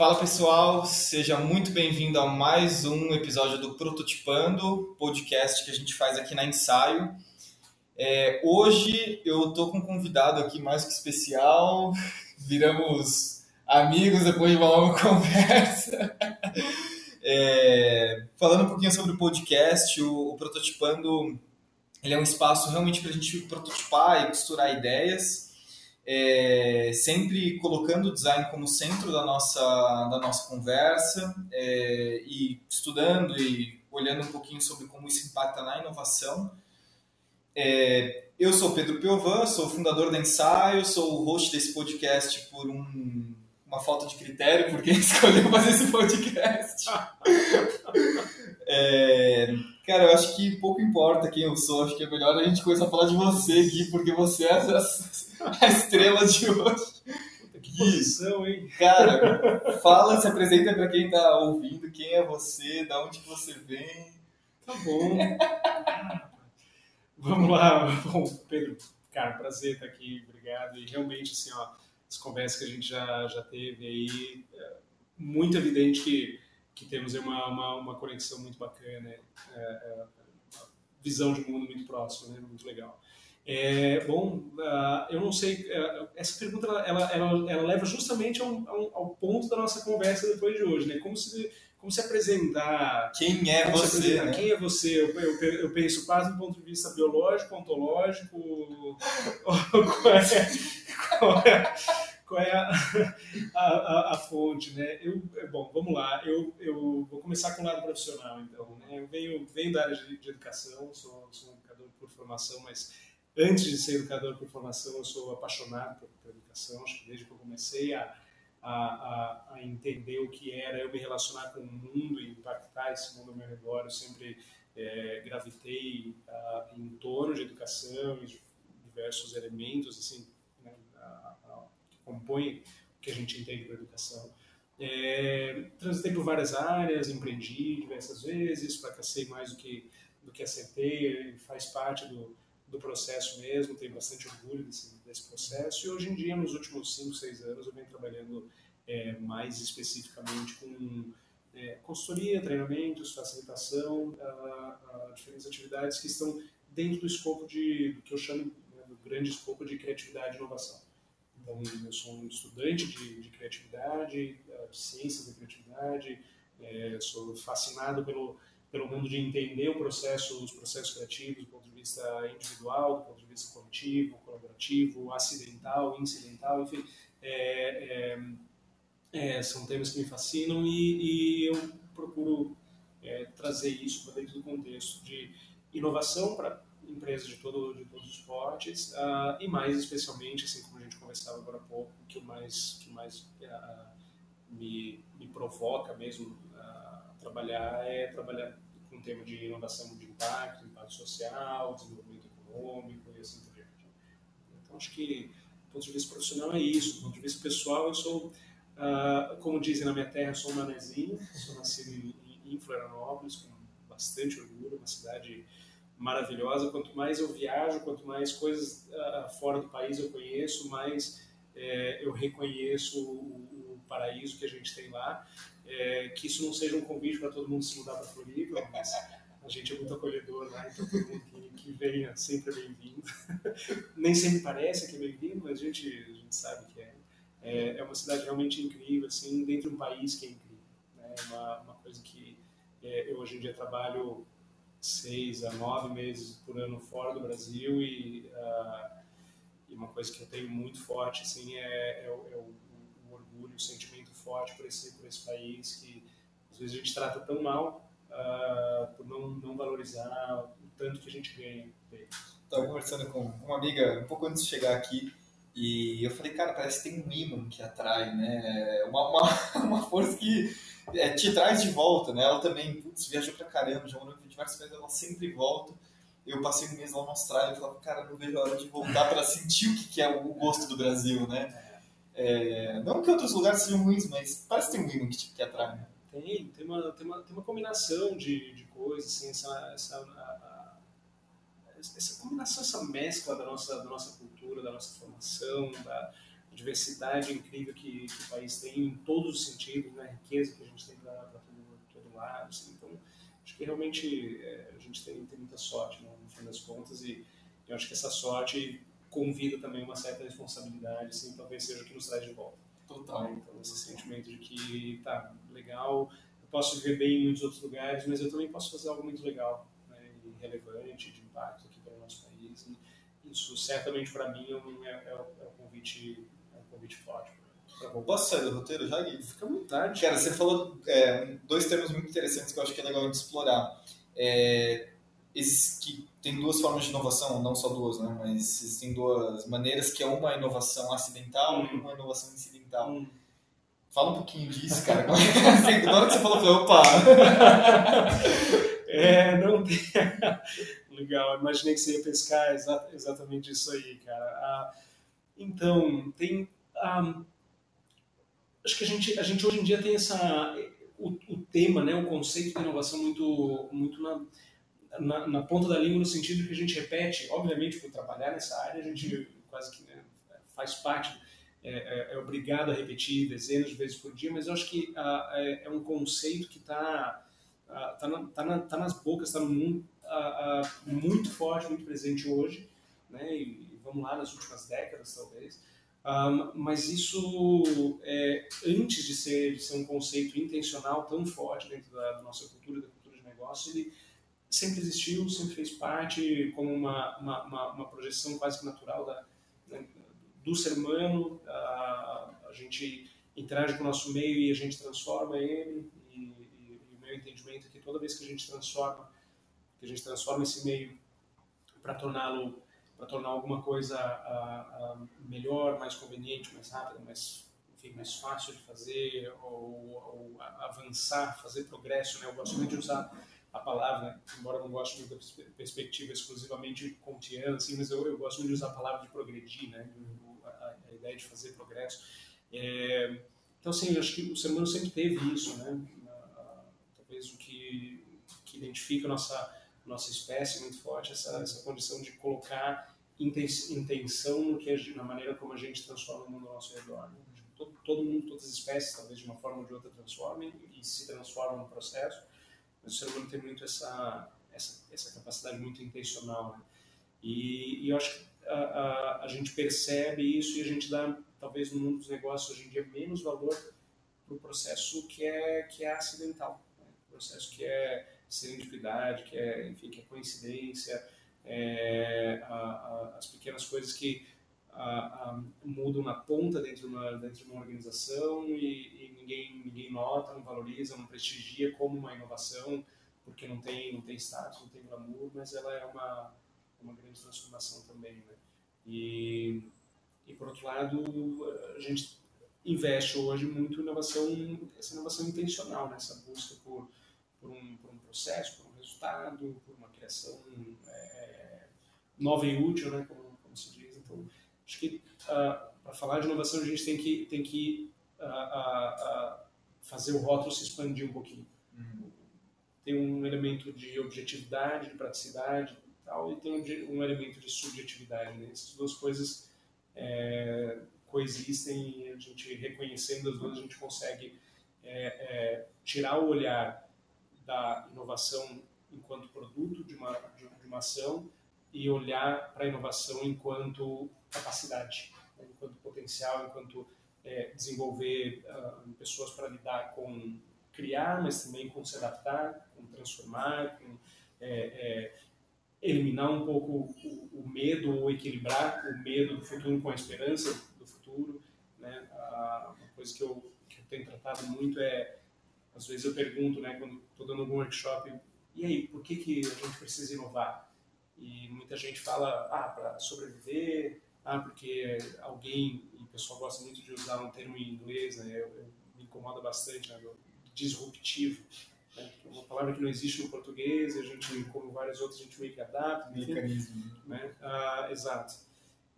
Fala pessoal, seja muito bem-vindo a mais um episódio do Prototipando, podcast que a gente faz aqui na Ensaio. É, hoje eu tô com um convidado aqui mais que especial, viramos amigos depois de uma longa conversa. É, falando um pouquinho sobre o podcast, o, o Prototipando ele é um espaço realmente para a gente prototipar e costurar ideias é, sempre colocando o design como centro da nossa, da nossa conversa é, e estudando e olhando um pouquinho sobre como isso impacta na inovação. É, eu sou Pedro Piovan, sou fundador da Ensaio, sou o host desse podcast por um, uma falta de critério, porque escolheu fazer esse podcast. é, Cara, eu acho que pouco importa quem eu sou, acho que é melhor a gente começar a falar de você aqui, porque você é a, estrela de hoje. Que posição, hein? Cara, fala, se apresenta para quem tá ouvindo, quem é você, da onde você vem. Tá bom. Vamos lá. Bom, Pedro, cara, prazer estar aqui, obrigado. E realmente, assim, ó, as conversas que a gente já, já teve aí, é muito evidente que que temos uma, uma, uma conexão muito bacana, é, é, uma visão de mundo muito próximo, né? muito legal. É, bom, uh, eu não sei, uh, essa pergunta ela, ela, ela, ela leva justamente ao, ao, ao, ponto da nossa conversa depois de hoje, né? Como se, como se apresentar. Quem é você? Né? Quem é você? Eu, eu, eu penso quase do ponto de vista biológico, ontológico. qual é, qual é, qual é a, a, a, a, fonte, né? Eu, bom, vamos lá. Eu, eu vou começar com o lado profissional, então. Né? Eu venho, venho da área de, de educação, sou, sou um educador por formação, mas antes de ser educador por formação, eu sou apaixonado por, por educação. Acho que desde que eu comecei a, a, a, entender o que era eu me relacionar com o mundo e impactar esse mundo ao meu redor, eu sempre é, gravitei uh, em torno de educação e de diversos elementos, assim, compõe o que a gente entende por educação. É, transitei por várias áreas, empreendi diversas vezes, fracassei mais do que, do que acertei, faz parte do, do processo mesmo, tenho bastante orgulho desse, desse processo. E hoje em dia, nos últimos 5, 6 anos, eu venho trabalhando é, mais especificamente com é, consultoria, treinamentos, facilitação, a, a diferentes atividades que estão dentro do escopo de, do que eu chamo né, do grande escopo de criatividade e inovação. Então, eu sou um estudante de, de criatividade, de ciências da criatividade, é, sou fascinado pelo, pelo mundo de entender o processo, os processos criativos do ponto de vista individual, do ponto de vista coletivo, colaborativo, acidental, incidental, enfim, é, é, é são temas que me fascinam e, e eu procuro é, trazer isso para dentro do contexto de inovação para empresas de, todo, de todos os portes uh, e mais especialmente, assim como a gente conversava agora há pouco, o que mais, que mais uh, me, me provoca mesmo trabalhar é trabalhar com o tema de inovação de impacto, impacto social, desenvolvimento econômico e assim por diante. Então acho que do ponto de vista profissional é isso, do ponto de vista pessoal eu sou, como dizem na minha terra, sou um manezinho, sou nascido em, em Florianópolis com bastante orgulho, uma cidade maravilhosa. Quanto mais eu viajo, quanto mais coisas uh, fora do país eu conheço, mais é, eu reconheço o, o, paraíso que a gente tem lá. É, que isso não seja um convite para todo mundo se mudar para Floripa, mas a gente é muito acolhedor lá, então todo mundo que, que venha sempre é bem-vindo. Nem sempre parece que é bem-vindo, mas a gente, a gente sabe que é. é. é. uma cidade realmente incrível, assim, dentro de um país que é incrível. Né? É uma, uma coisa que é, eu hoje em dia trabalho seis a nove meses por ano fora do Brasil e, uh, e uma coisa que eu tenho muito forte assim é, é, é o, o, orgulho, o sentimento forte por esse por esse país que às vezes a gente trata tão mal uh, por não não valorizar o tanto que a gente ganha. Estava conversando com uma amiga um pouco antes de chegar aqui e eu falei, cara, parece que tem um imã que atrai, né? Uma, uma, uma força que é, te traz de volta, né? Ela também, putz, viajou pra caramba, já morou em diversos países, ela sempre volta. Eu passei um mês lá na Austrália e falava, cara, não vejo a hora de voltar para sentir o que é o gosto do Brasil, né? É, não que outros lugares sejam ruins, mas parece que tem um imã que, tipo, que atrai, né? Tem, tem uma, tem uma, tem uma combinação de, de coisas, assim, essa, essa, a, a, essa combinação, essa mescla da nossa, da nossa cultura, da nossa formação, da diversidade incrível que, que o país tem em todos os sentidos, né? a riqueza que a gente tem para todo, todo lado. Assim. Então, acho que realmente é, a gente tem, tem muita sorte, né, no fim das contas, e eu acho que essa sorte convida também uma certa responsabilidade, assim, talvez seja o que nos traz de volta. Total. Né? Então, esse sentimento de que, tá, legal, eu posso viver bem em muitos outros lugares, mas eu também posso fazer algo muito legal, né, e relevante, de impacto aqui para o nosso país. E isso, certamente, para mim, é, é, é, o convite, é um convite forte. Posso sair do roteiro já, Gui? Fica à vontade. Cara, você falou é, dois termos muito interessantes que eu acho que é legal de explorar. É, esses que tem duas formas de inovação, não só duas, né? Mas existem duas maneiras, que é uma inovação acidental e uma inovação incidental. Hum. Fala um pouquinho disso, cara. Na hora que você falou, eu falei, opa! é, não tem... Legal, imaginei que você ia pescar exatamente isso aí, cara. Ah, então, tem... Ah, acho que a gente, a gente hoje em dia tem essa... O, o tema, né, o conceito de inovação muito, muito na na, na, ponta da língua no sentido que a gente repete, obviamente, por trabalhar nessa área, a gente quase que né, faz parte, é, é, é, obrigado a repetir dezenas de vezes por dia, mas eu acho que ah, é, é, um conceito que está ah, tá, na, tá, na, tá nas bocas, está no mundo ah, muito forte, muito presente hoje, né, e, vamos lá, nas últimas décadas talvez, mas isso, é, antes de ser, de ser um conceito intencional tão forte dentro da, da nossa cultura, da cultura de negócio, ele sempre existiu, sempre fez parte como uma, uma, uma, uma projeção quase que natural da, né, do ser humano. A, a, gente interage com o nosso meio e a gente transforma ele. E, e, e, o meu entendimento é que toda vez que a gente transforma, que a gente transforma esse meio para torná-lo para tornar alguma coisa melhor, mais conveniente, mais rápida, mais enfim, mais fácil de fazer ou, ou avançar, fazer progresso, né? Eu gosto muito de usar a palavra, embora eu não goste muito da perspectiva exclusivamente kantiana, assim, mas eu, eu gosto muito de usar a palavra de progredir, né? a, a ideia de fazer progresso. É, então, assim, acho que o ser humano sempre teve isso, né? talvez o que, que identifica a nossa, nossa espécie muito forte, essa, essa condição de colocar intenção no que a, na maneira como a gente transforma o mundo ao nosso redor. Né? Todo, todo mundo, todas as espécies, talvez de uma forma ou de outra, transformem e se transformam no processo mas o ser humano tem muito essa, essa, essa capacidade muito intencional. Né? E, e, eu acho que a, a, a, gente percebe isso e a gente dá, talvez no mundo dos negócios hoje em dia, menos valor para o processo que é, que é acidental. Né? Processo que é serendipidade, que é, enfim, que é coincidência, é, a, as pequenas coisas que mudam na ponta dentro de uma, dentro de uma organização e, ninguém, ninguém nota, não valoriza, não prestigia como uma inovação, porque não tem, não tem status, não tem glamour, mas ela é uma, uma grande transformação também. Né? E, e, por outro lado, a gente investe hoje muito inovação, essa inovação intencional, né? essa busca por, por, um, por um processo, por um resultado, por uma criação é, nova e útil, né? como, como se diz. Então, Acho que uh, ah, para falar de inovação a gente tem que, tem que uh, uh, fazer o rótulo se expandir um pouquinho. Tem um elemento de objetividade, de praticidade e tal, e tem um, elemento de subjetividade. Né? Essas duas coisas é, coexistem e a gente reconhecendo as duas a gente consegue é, é, tirar o olhar da inovação enquanto produto de uma, de uma ação e olhar para a inovação enquanto capacidade, né? enquanto potencial, enquanto é, desenvolver uh, pessoas para lidar com criar, mas também com se adaptar, com transformar, com é, é, eliminar um pouco o, o, medo ou equilibrar o medo do futuro com a esperança do futuro. Né? Uh, uma coisa que eu, que eu tenho tratado muito é, às vezes eu pergunto, né, quando estou dando algum workshop, e aí, por que, que a gente precisa inovar? E muita gente fala, ah, para sobreviver, ah, porque alguém, e o pessoal gosta muito de usar um termo em inglês, né, eu, eu me incomoda bastante, né, disruptivo. Né? É uma palavra que não existe no português, a gente, como várias outras, a gente meio que adapta. Mecanismo. Né? Ah, exato.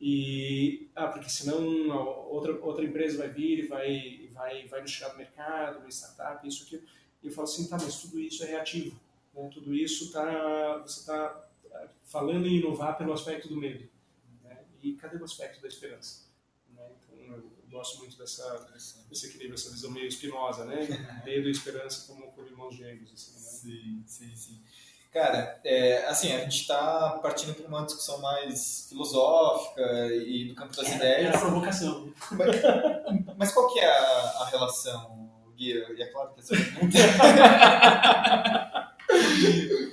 E, ah, porque senão outra, outra empresa vai vir e vai, vai, vai nos tirar do mercado, uma startup, isso, aquilo. E eu falo assim, tá, mas tudo isso é reativo. Né? Tudo isso tá, você está falando em inovar pelo aspecto do medo. E cadê o aspecto da esperança? Né? Então, eu gosto muito dessa, desse equilíbrio, essa visão meio espinosa, né? Medo e esperança como, como irmãos gêmeos. Assim, né? Sim, sim, sim. Cara, é, assim, a gente está partindo para uma discussão mais filosófica e do campo das era, ideias. Era a provocação. Mas, mas, qual que é a, a relação, Guia? E é claro que essa pergunta...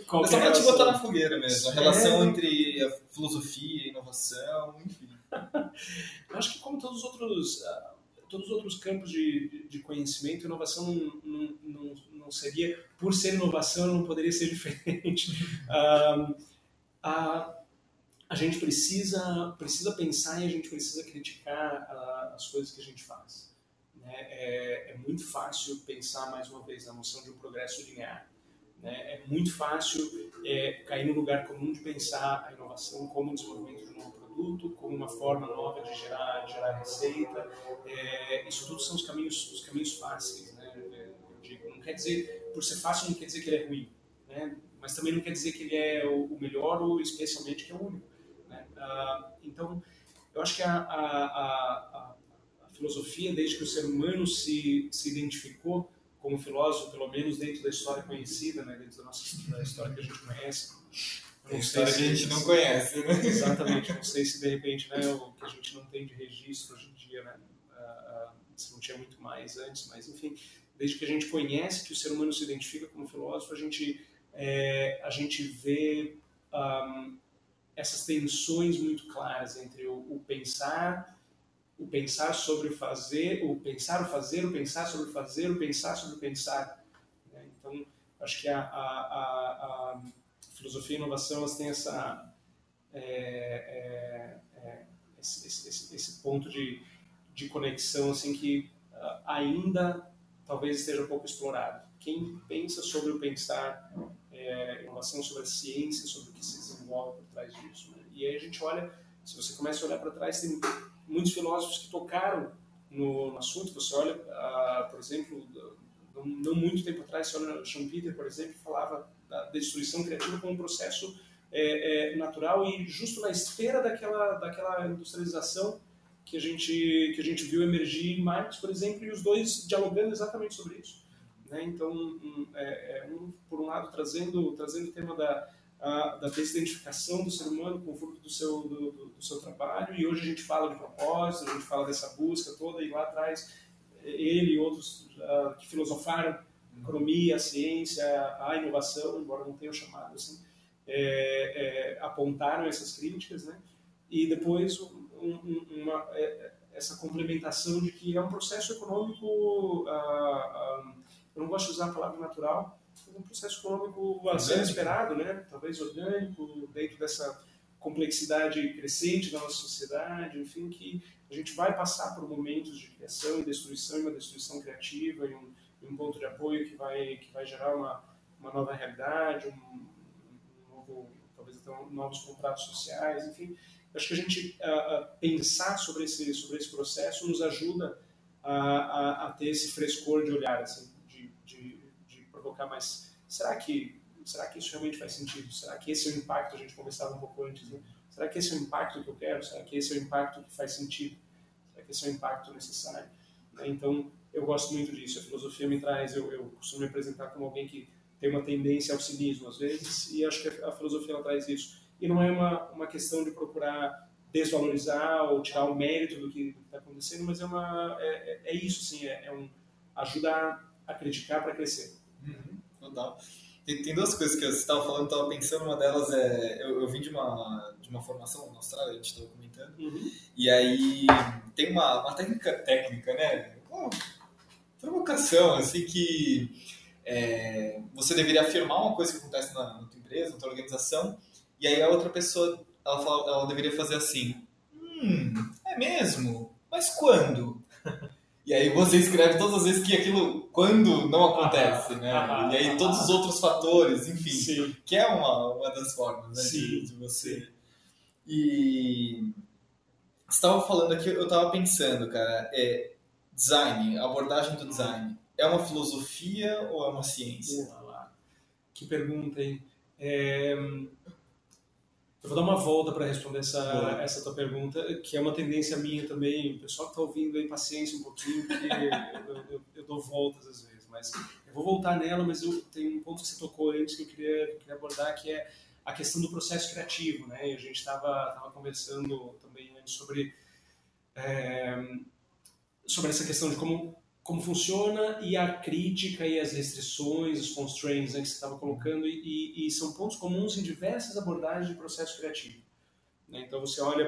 Qual é só para te botar na fogueira mesmo. A relação é. entre a filosofia, inovação, enfim. Eu acho que como todos os outros, uh, todos os outros campos de, de conhecimento, inovação não, não, não, seria, por ser inovação, não poderia ser diferente. Uh, a, a gente precisa, precisa pensar e a gente precisa criticar uh, as coisas que a gente faz. Né? É, é muito fácil pensar, mais uma vez, na noção de um progresso linear. Né? É muito fácil é, cair no lugar comum de pensar a inovação como o desenvolvimento de um novo produto, como uma forma nova de gerar, de gerar receita. É, isso tudo são os caminhos, os caminhos fáceis. Né? É, digo, não quer dizer, por ser fácil, não quer dizer que ele é ruim. Né? Mas também não quer dizer que ele é o, melhor ou especialmente que é o único. Né? Ah, então, eu acho que a, a, a, a filosofia, desde que o ser humano se, se identificou como filósofo, pelo menos dentro da história conhecida, né, dentro da nossa da história que a gente conhece. Não história que a gente não conhece, né? Exatamente, não sei se de repente né, o que a gente não tem de registro hoje em dia, né, uh, se não tinha muito mais antes, mas enfim, desde que a gente conhece que o ser humano se identifica como filósofo, a gente, é, a gente vê um, essas tensões muito claras entre o, o pensar o pensar sobre o fazer, o pensar o fazer, o pensar sobre o fazer, o pensar sobre o pensar. Né? Então, acho que a, a, a, filosofia e inovação elas têm essa, é, é, é, esse, esse, esse, ponto de, de conexão assim que uh, ainda talvez esteja pouco explorado. Quem pensa sobre o pensar, é, inovação sobre a ciência, sobre o que se desenvolve por trás disso. Né? E aí a gente olha, se você começa a olhar para trás, tem muitos filósofos que tocaram no, no assunto. Você olha, uh, por exemplo, não, não, muito tempo atrás, você olha Schumpeter, por exemplo, falava da destruição criativa como um processo é, é, natural e justo na esteira daquela, daquela industrialização que a gente que a gente viu emergir em Marx, por exemplo, e os dois dialogando exatamente sobre isso. Né? Então, um, é, é um, por um lado trazendo trazendo o tema da da desidentificação do ser humano com o fruto do seu, do, do, do, seu trabalho, e hoje a gente fala de propósito, a gente fala dessa busca toda, e lá atrás ele e outros uh, que filosofaram a economia, a ciência, a inovação, embora não tenham chamado assim, é, é, apontaram essas críticas, né? e depois um, um, uma, é, essa complementação de que é um processo econômico, uh, uh, eu não gosto de usar a palavra natural, um processo econômico a ser esperado, né? talvez orgânico, dentro dessa complexidade crescente da nossa sociedade, enfim, que a gente vai passar por momentos de criação e destruição, e uma destruição criativa, e um, e um ponto de apoio que vai, que vai gerar uma, uma nova realidade, um, um novo, talvez até novos contratos sociais, enfim. Acho que a gente a, a pensar sobre esse, sobre esse processo nos ajuda a, a, a ter esse frescor de olhar, assim, provocar mais. Será que, será que isso realmente faz sentido? Será que esse é o impacto? A gente conversava um pouco antes, né? Será que esse é o impacto que eu quero? Será que esse é o impacto que faz sentido? Será que esse é o impacto necessário? Né? Então, eu gosto muito disso. A filosofia me traz, eu, eu costumo me apresentar como alguém que tem uma tendência ao cinismo às vezes, e acho que a, filosofia ela traz isso. E não é uma, uma questão de procurar desvalorizar ou tirar o mérito do que está acontecendo, mas é, uma, é, é, é isso, sim, é, é um ajudar a criticar para crescer. Total. Tem, tem duas coisas que você estava falando, estava pensando, uma delas é, eu, eu vim de uma, de uma formação na Austrália, a gente estava comentando, uhum. e aí tem uma, uma técnica técnica, né? Uma provocação, assim, que é, você deveria afirmar uma coisa que acontece na, na tua empresa, na tua organização, e aí a outra pessoa, ela, fala, ela deveria fazer assim, hum, é mesmo? Mas quando? E aí você escreve todas as vezes que aquilo, quando não acontece, né? e aí todos os outros fatores, enfim. Sim. Que é uma, uma das formas né, de, de, você. E você estava falando aqui, eu estava pensando, cara, é, design, abordagem do design, é uma filosofia ou é uma ciência? Que pergunta, hein? É, eu vou dar uma volta para responder essa, essa tua pergunta, que é uma tendência minha também. O pessoal que está ouvindo aí, paciência um pouquinho, porque eu, eu, eu, dou voltas às vezes. Mas eu vou voltar nela, mas eu tenho um ponto que você tocou antes que eu queria, que eu queria abordar, que é a questão do processo criativo. Né? E a gente estava tava conversando também antes sobre, é, sobre essa questão de como como funciona e a crítica e as restrições, os constraints né, que você estava colocando, e, e, são pontos comuns em diversas abordagens de processo criativo. Né? Então você olha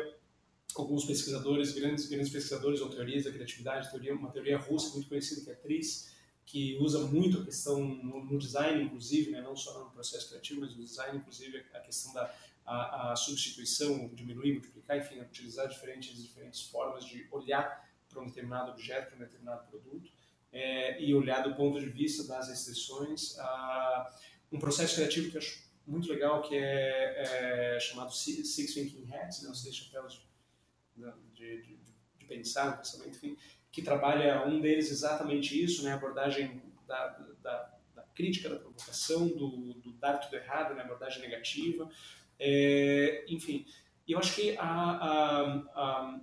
alguns pesquisadores, grandes, grandes pesquisadores ou teorias da criatividade, teoria, uma teoria russa muito conhecida que é a TRIS, que usa muito a questão no, no design, inclusive, né? não só no processo criativo, mas no design, inclusive, a questão da a, a substituição, diminuir, multiplicar, enfim, utilizar diferentes, diferentes formas de olhar para um determinado objeto, para um determinado produto, é, e olhar do ponto de vista das restrições. Ah, um processo criativo que eu acho muito legal, que é, é chamado Six Thinking Hats, né, os seis chapéus de, de, de, pensar, pensamento, enfim, que trabalha um deles exatamente isso, né, a abordagem da, da, da crítica, da provocação, do, do, dar tudo errado, né, abordagem negativa, é, enfim. E eu acho que a, a, a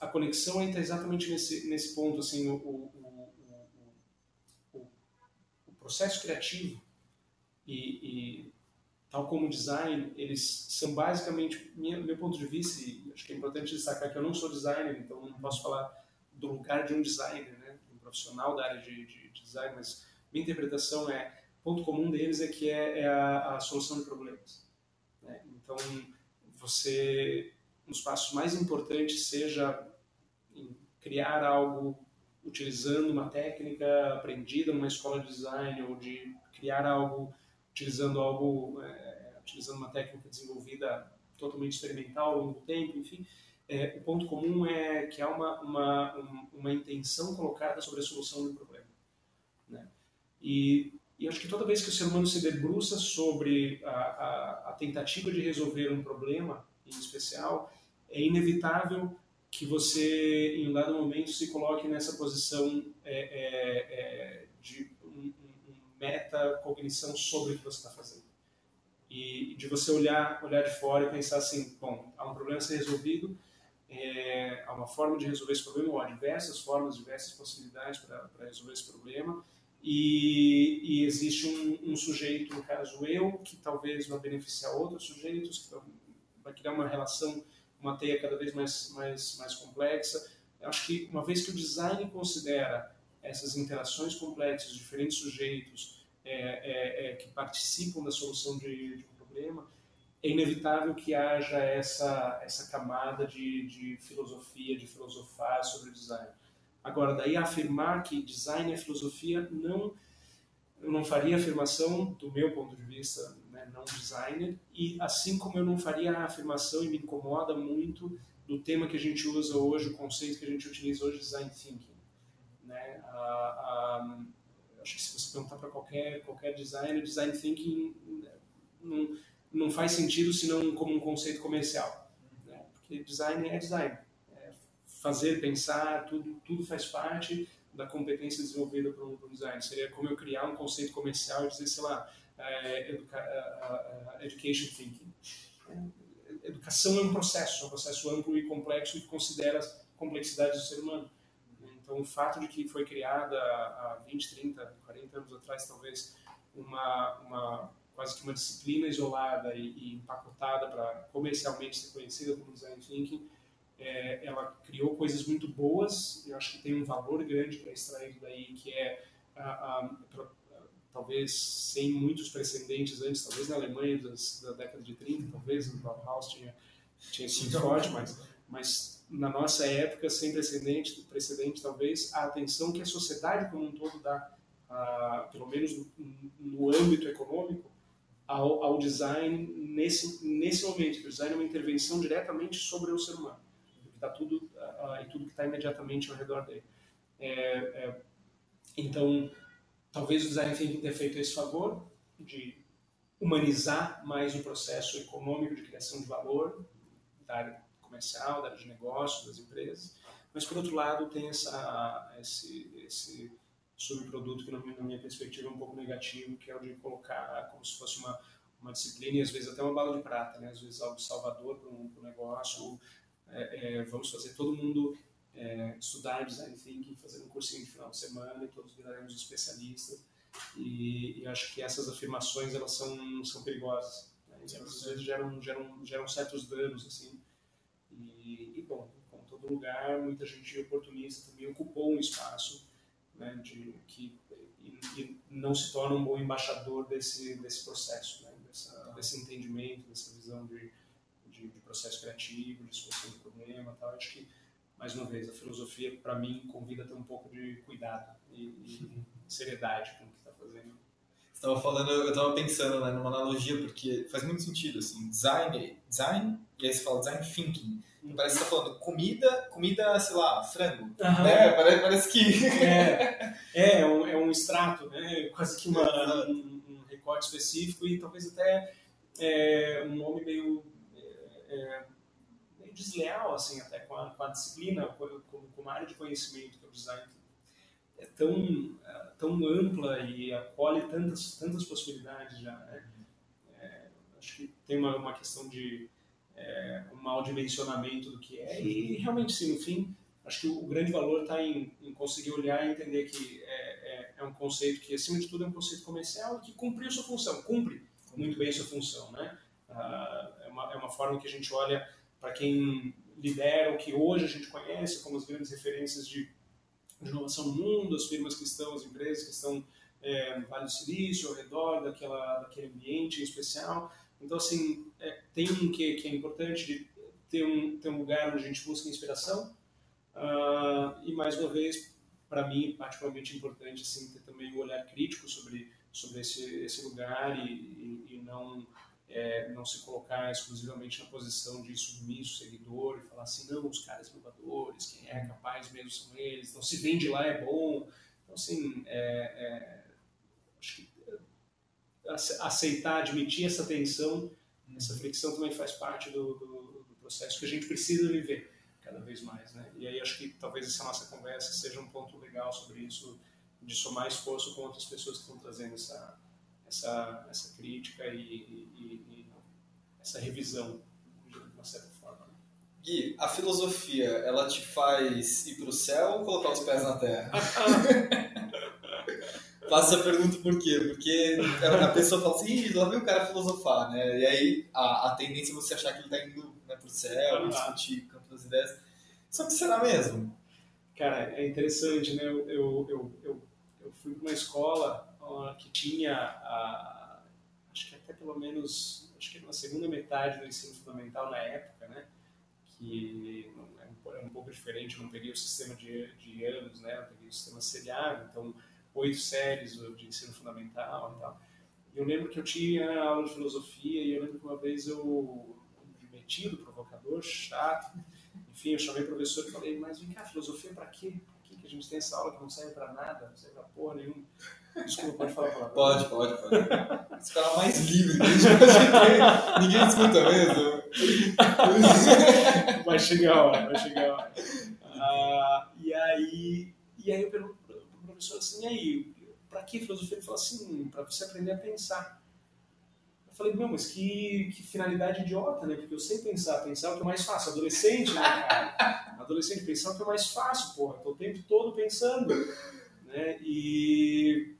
a conexão entra exatamente nesse, nesse ponto, assim, o, o, o, o processo criativo e, e, tal como o design, eles são basicamente, minha, meu ponto de vista, e acho que é importante destacar que eu não sou designer, então não posso falar do lugar de um designer, né, um profissional da área de, de, de design, mas minha interpretação é, ponto comum deles é que é, é a, a, solução de problemas. Né? Então, você, dos passos mais importantes seja criar algo utilizando uma técnica aprendida numa escola de design ou de criar algo utilizando algo é, utilizando uma técnica desenvolvida totalmente experimental ao longo do tempo, enfim, é, o ponto comum é que há uma, uma, uma intenção colocada sobre a solução do problema. Né? E, e acho que toda vez que o ser humano se debruça sobre a, a, a tentativa de resolver um problema em especial, é inevitável que você, em um dado momento, se coloque nessa posição é, é, é, de um, um, meta-cognição sobre o que você está fazendo. E de você olhar, olhar de fora e pensar assim, bom, há um problema a ser resolvido, é, há uma forma de resolver esse problema, ou há diversas formas, diversas possibilidades para resolver esse problema, e, e existe um, um, sujeito, no caso eu, que talvez vai beneficiar outros sujeitos, que vai criar uma relação uma teia cada vez mais, mais, mais complexa. Eu acho que uma vez que o design considera essas interações complexas, diferentes sujeitos é, é, é, que participam da solução de, de, um problema, é inevitável que haja essa, essa camada de, de filosofia, de filosofar sobre o design. Agora, daí afirmar que design é filosofia, não, eu não faria afirmação, do meu ponto de vista, né, não designer, e assim como eu não faria a afirmação e me incomoda muito do tema que a gente usa hoje, o conceito que a gente utiliza hoje, design thinking. Né? A, a, acho que se você perguntar para qualquer, qualquer designer, design thinking não, não faz sentido senão como um conceito comercial. Né? Porque design é design. É fazer, pensar, tudo, tudo faz parte da competência desenvolvida por um, por um design. Seria como eu criar um conceito comercial e dizer, sei lá, é, educa, uh, education thinking. Educação é um processo, é um processo amplo e complexo que considera as complexidades do ser humano. Então, o fato de que foi criada há 20, 30, 40 anos atrás, talvez, uma, uma quase que uma disciplina isolada e, e empacotada para comercialmente ser conhecida como design thinking, é, ela criou coisas muito boas. Eu acho que tem um valor grande para extrair daí, que é talvez sem muitos precedentes antes, talvez na Alemanha das, da década de 30, talvez no Bauhaus tinha, tinha sido forte, mas, mas na nossa época, sem precedente, precedente, talvez, a atenção que a sociedade como um todo dá, a, pelo menos no, no âmbito econômico, ao, ao, design nesse, nesse momento. O design é uma intervenção diretamente sobre o ser humano, que está tudo, e tudo que está imediatamente ao redor dele. É, é, então, talvez o design thinking tenha feito esse favor de humanizar mais o processo econômico de criação de valor da área comercial, da área de negócios, das empresas. Mas, por outro lado, tem essa, esse, esse subproduto que, na minha, perspectiva, é um pouco negativo, que é o de colocar como se fosse uma, uma disciplina e, às vezes, até uma bala de prata, né? às vezes algo salvador para um, negócio. É, é, vamos fazer todo mundo é, estudar design thinking, fazer um cursinho de final de semana e todos viraremos especialistas. E, e acho que essas afirmações elas são, são perigosas. Né? E, às vezes geram, geram, geram certos danos. Assim. E, e, bom, como todo lugar, muita gente oportunista também ocupou um espaço né, de, que e, e, não se torna um bom embaixador desse, desse processo, né, dessa, desse entendimento, dessa visão de, de, de, processo criativo, de solução de problema. Tal. Acho que mais uma vez, a filosofia, para mim, convida a ter um pouco de cuidado e, e seriedade com o que está fazendo. Você estava falando, eu estava pensando né, numa analogia, porque faz muito sentido, assim, design, design, e aí você fala design thinking. Uhum. Parece que você está falando comida, comida, sei lá, frango. Uhum. Né? Parece, parece que... É, é, é, um, é um extrato, né? quase que uma, um, um, recorte específico e talvez até é, um nome meio... É, é desleal assim até com a, com a disciplina, com, com, uma área de conhecimento que o design é tão, é, tão ampla e acolhe tantas, tantas possibilidades já. Né? É, acho que tem uma, uma questão de é, um mal dimensionamento do que é e realmente sim, no fim, acho que o, grande valor está em, em, conseguir olhar e entender que é, é, é, um conceito que, acima de tudo, é um conceito comercial e que cumpriu sua função, cumpre muito bem sua função. Né? Ah, é, uma, é uma forma que a gente olha para quem lidera o que hoje a gente conhece como as grandes referências de, de inovação no mundo, as firmas que estão, as empresas que estão é, no Vale do Silício, ao redor daquela, daquele ambiente especial. Então, assim, é, tem um que, que é importante de ter um, ter um lugar onde a gente busca inspiração. Uh, e, mais uma vez, para mim, particularmente importante, assim, ter também um olhar crítico sobre, sobre esse, esse lugar e, e, e não é, não se colocar exclusivamente na posição de submisso, seguidor, e falar assim, não, os caras inovadores, quem é capaz mesmo são eles, então se vende lá é bom. Então, assim, é, é, acho que é, aceitar, admitir essa tensão, essa fricção também faz parte do, do, do, processo que a gente precisa viver cada vez mais. Né? E aí acho que talvez essa nossa conversa seja um ponto legal sobre isso, de somar esforço com outras pessoas que estão trazendo essa essa, essa crítica e, e, e essa revisão, de uma certa forma. Né? Gui, a filosofia, ela te faz ir para o céu ou colocar os pés na terra? Faço essa pergunta por quê? Porque a pessoa fala assim, Ih, lá vem o cara filosofar, né? E aí a, a tendência é você achar que ele está indo né, para o céu, discutir campo das ideias. Só que será mesmo? Cara, é interessante, né? Eu, eu, eu, eu fui para uma escola que tinha, a, acho que até pelo menos, acho que na segunda metade do ensino fundamental na época, né? Que é um, pouco diferente, eu não peguei o sistema de, de anos, né? Eu peguei o sistema seriado, então oito séries de ensino fundamental e tal. E eu lembro que eu tinha aula de filosofia e eu lembro que uma vez eu, metido, provocador, chato, enfim, eu chamei o professor e falei, mas vem cá, filosofia para quê? Por que, que a gente tem essa aula que não serve para nada, não serve para porra nenhuma? Desculpa, pode falar Pode, pode, pode. Esse cara mais livre que a gente Ninguém escuta mesmo. Vai chegar a hora, vai chegar a hora. Ah, e, aí, e aí eu pergunto para o professor assim, e aí, para que filosofia? Ele falou assim, para você aprender a pensar. Eu falei, meu, mas que, que finalidade idiota, né? Porque eu sei pensar, pensar é o que é mais fácil. Adolescente, né, cara? Adolescente, pensar é o que é mais fácil, porra. Tô o tempo todo pensando. Né? E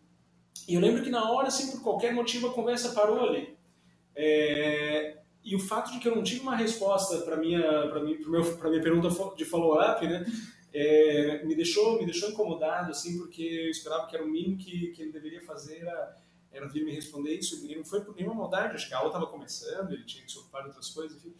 e eu lembro que na hora, assim, por qualquer motivo, a conversa parou ali. É, e o fato de que eu não tive uma resposta para minha para para minha pergunta de follow-up, né, é, me deixou me deixou incomodado assim porque eu esperava que era o mínimo que, que ele deveria fazer era, era vir me responder isso e não foi por nenhuma maldade acho que a aula estava começando ele tinha que se ocupar de outras coisas enfim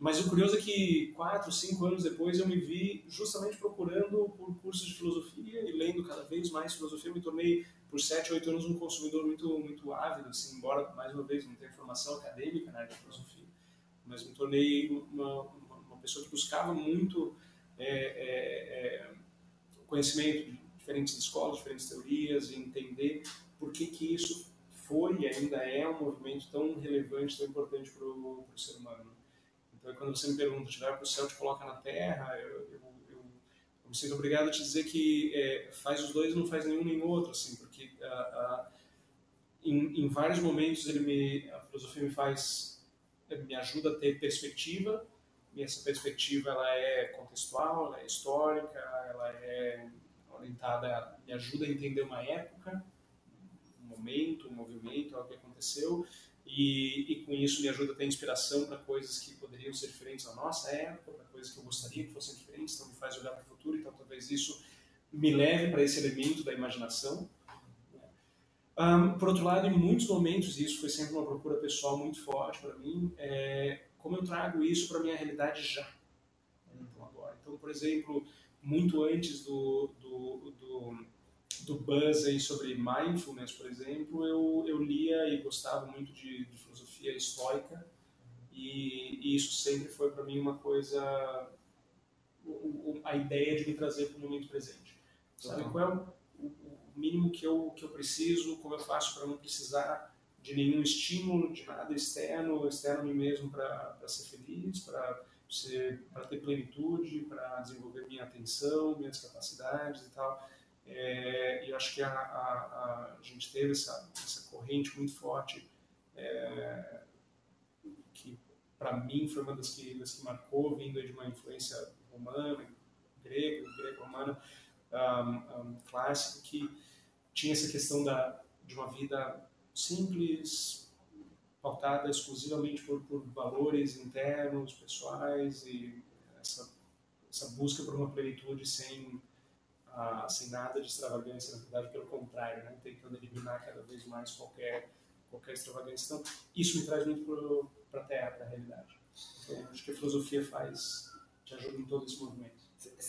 mas o curioso é que quatro, cinco anos depois eu me vi justamente procurando por cursos de filosofia e lendo cada vez mais filosofia. Eu me tornei, por sete, oito anos, um consumidor muito, muito ávido, assim, embora, mais uma vez, não tenha formação acadêmica na área de filosofia, mas me tornei uma, uma, uma pessoa que buscava muito é, é, é, conhecimento de diferentes escolas, diferentes teorias, e entender por que, que isso foi e ainda é um movimento tão relevante, tão importante para o ser humano. Então, quando você me pergunta, te vai para o céu, te coloca na terra, eu, eu, eu, eu me sinto obrigado a te dizer que é, faz os dois não faz nenhum nem outro, assim, porque uh, uh, em, em, vários momentos ele me, a filosofia me faz, me ajuda a ter perspectiva, e essa perspectiva ela é contextual, ela é histórica, ela é orientada, me ajuda a entender uma época, um momento, um movimento, algo que aconteceu, e, e, com isso me ajuda a ter inspiração para coisas que poderiam ser diferentes na nossa época, para coisas que eu gostaria que fossem diferentes, então me faz olhar para o futuro, então talvez isso me leve para esse elemento da imaginação. Um, por outro lado, em muitos momentos, isso foi sempre uma procura pessoal muito forte para mim, é, como eu trago isso para minha realidade já, então agora. Então, por exemplo, muito antes do do buzz aí sobre mindfulness, por exemplo, eu, eu lia e gostava muito de, de filosofia estoica e, e, isso sempre foi para mim uma coisa, a ideia de me trazer para o momento presente. Sabe qual é o, o, mínimo que eu, que eu preciso, como eu faço para não precisar de nenhum estímulo, de nada externo, externo a mim mesmo para ser feliz, para para ter plenitude, para desenvolver minha atenção, minhas capacidades e tal. É, e acho que a, a, a, gente teve essa, essa corrente muito forte, é, que para mim foi uma das que, das que marcou, vindo de uma influência romana, grego, grego-romana, um, um, clássico, que tinha essa questão da, de uma vida simples, pautada exclusivamente por, por valores internos, pessoais, e essa, essa busca por uma plenitude sem ah, sem nada de extravagância, na verdade, pelo contrário, né? tentando eliminar cada vez mais qualquer, qualquer extravagância. Então, isso me traz muito para a Terra, para a realidade. Então, acho que a filosofia faz, te ajuda em todo esse movimento.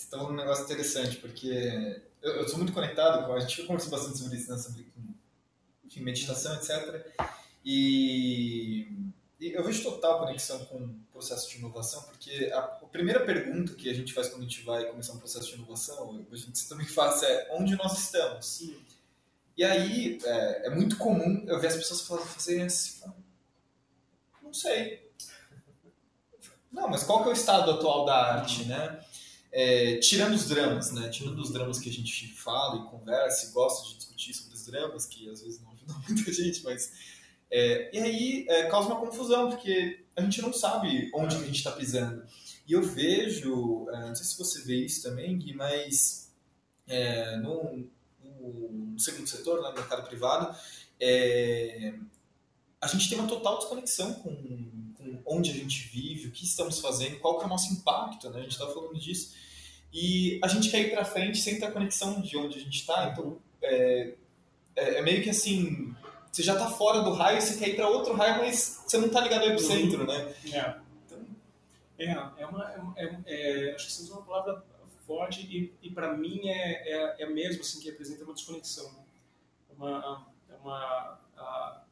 Então, um negócio interessante, porque eu, eu sou muito conectado com, a gente conversou bastante sobre isso, né? sobre enfim, meditação, etc. E eu vejo total conexão com processo de inovação, porque a, a, primeira pergunta que a gente faz quando a gente vai começar um processo de inovação, a gente também faz, é onde nós estamos? Sim. E aí é, é, muito comum eu ver as pessoas fazerem assim, não sei. Não, mas qual que é o estado atual da arte, né? É, tirando os dramas, né? Tirando os dramas que a gente fala e conversa e gosta de discutir sobre os dramas, que às vezes não ajudam muita gente, mas é, e aí é, causa uma confusão, porque a gente não sabe onde a gente está pisando. E eu vejo, é, não sei se você vê isso também, Gui, mas é, no, no, segundo setor, né, no mercado privado, é, a gente tem uma total desconexão com, com, onde a gente vive, o que estamos fazendo, qual que é o nosso impacto, né? a gente estava falando disso. E a gente quer ir para frente sem ter a conexão de onde a gente está, então é, é, é meio que assim você já está fora do raio e você quer ir para outro raio, mas você não está ligado ao epicentro, né? É. Então, é, é uma, é, é, acho que você usa uma palavra forte e, e para mim é, é, é mesmo assim que representa uma desconexão, uma, uma a,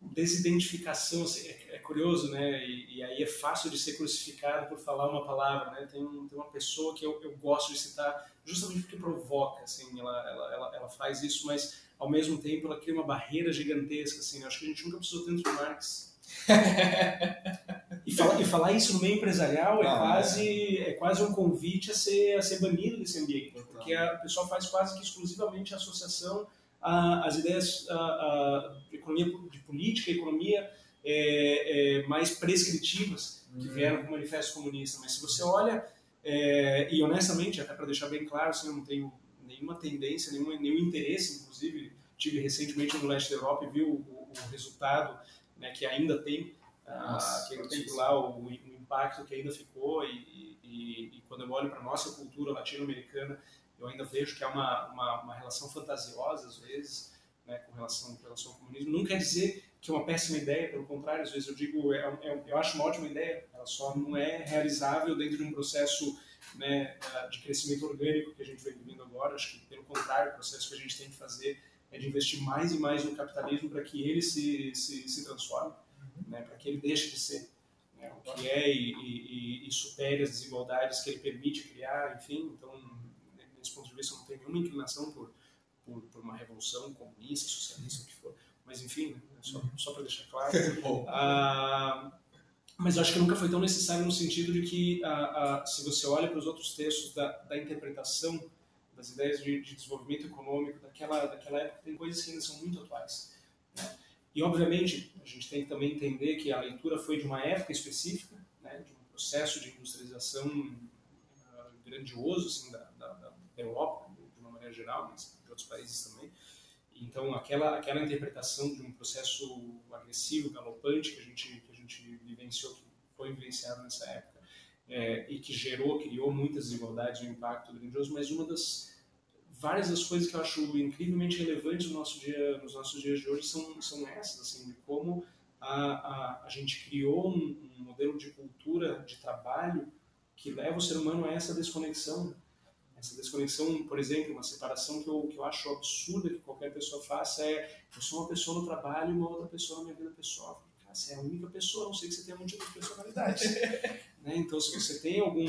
desidentificação, assim, é, é, curioso, né? E, e, aí é fácil de ser crucificado por falar uma palavra, né? Tem, um, tem uma pessoa que eu, eu gosto de citar justamente porque provoca, assim, ela, ela, ela, ela faz isso, mas ao mesmo tempo ela cria uma barreira gigantesca, assim, acho que a gente nunca precisou tanto de Marx. e, falar, e falar isso no meio empresarial é, quase, é. é quase um convite a ser, a ser banido desse ambiente, porque a pessoa faz quase que exclusivamente associação às ideias a, a, de economia, de política, economia é, é, mais prescritivas que uhum. vieram com o Manifesto Comunista. Mas se você olha, é, e honestamente, até para deixar bem claro, assim, eu não tenho nenhuma tendência, nenhum, nenhum interesse, inclusive tive recentemente no leste da Europa e vi o, o, o resultado né, que ainda tem, ah, Nossa, que tem lá o, o, impacto que ainda ficou e, e, e quando eu olho para a nossa cultura latino-americana, eu ainda vejo que é uma, uma, uma relação fantasiosa às vezes, né, com relação, com relação ao comunismo. Não quer dizer que é uma péssima ideia, pelo contrário, às vezes eu digo, é, é, eu acho uma ótima ideia, ela só não é realizável dentro de um processo né, de crescimento orgânico que a gente vem vivendo agora. Acho que, pelo contrário, o processo que a gente tem que fazer é de investir mais e mais no capitalismo para que ele se, se, se transforme, uhum. né, para que ele deixe de ser né, o que é e, e, e, supere as desigualdades que ele permite criar, enfim. Então, desse ponto de vista, eu não tenho nenhuma inclinação por, por, por uma revolução comunista, socialista, o que for. Mas, enfim, né, só, só para deixar claro. ah, mas eu acho que nunca foi tão necessário no sentido de que, ah, ah, se você olha para os outros textos da, da interpretação das ideias de, de, desenvolvimento econômico daquela, daquela época, tem coisas que ainda são muito atuais. Né? E, obviamente, a gente tem que também entender que a leitura foi de uma época específica, né, de um processo de industrialização uh, grandioso assim, da, da, da, Europa, de uma maneira geral, mas de outros países também. Então, aquela, aquela interpretação de um processo agressivo, galopante que a gente, que a gente vivenciou, que foi vivenciado nessa época, é, e que gerou, criou muitas desigualdades, um impacto grandioso, mas uma das várias das coisas que eu acho incrivelmente relevantes no nosso dia, nos nossos dias de hoje são, são essas, assim, de como a, a, a gente criou um, um, modelo de cultura de trabalho que leva o ser humano a essa desconexão. Essa desconexão, por exemplo, uma separação que eu, que eu acho absurda que qualquer pessoa faça é eu sou uma pessoa no trabalho e uma outra pessoa na minha vida pessoal. Cara, você é a única pessoa, a não sei que você tenha múltiplas personalidades. né? Então, se você tem algum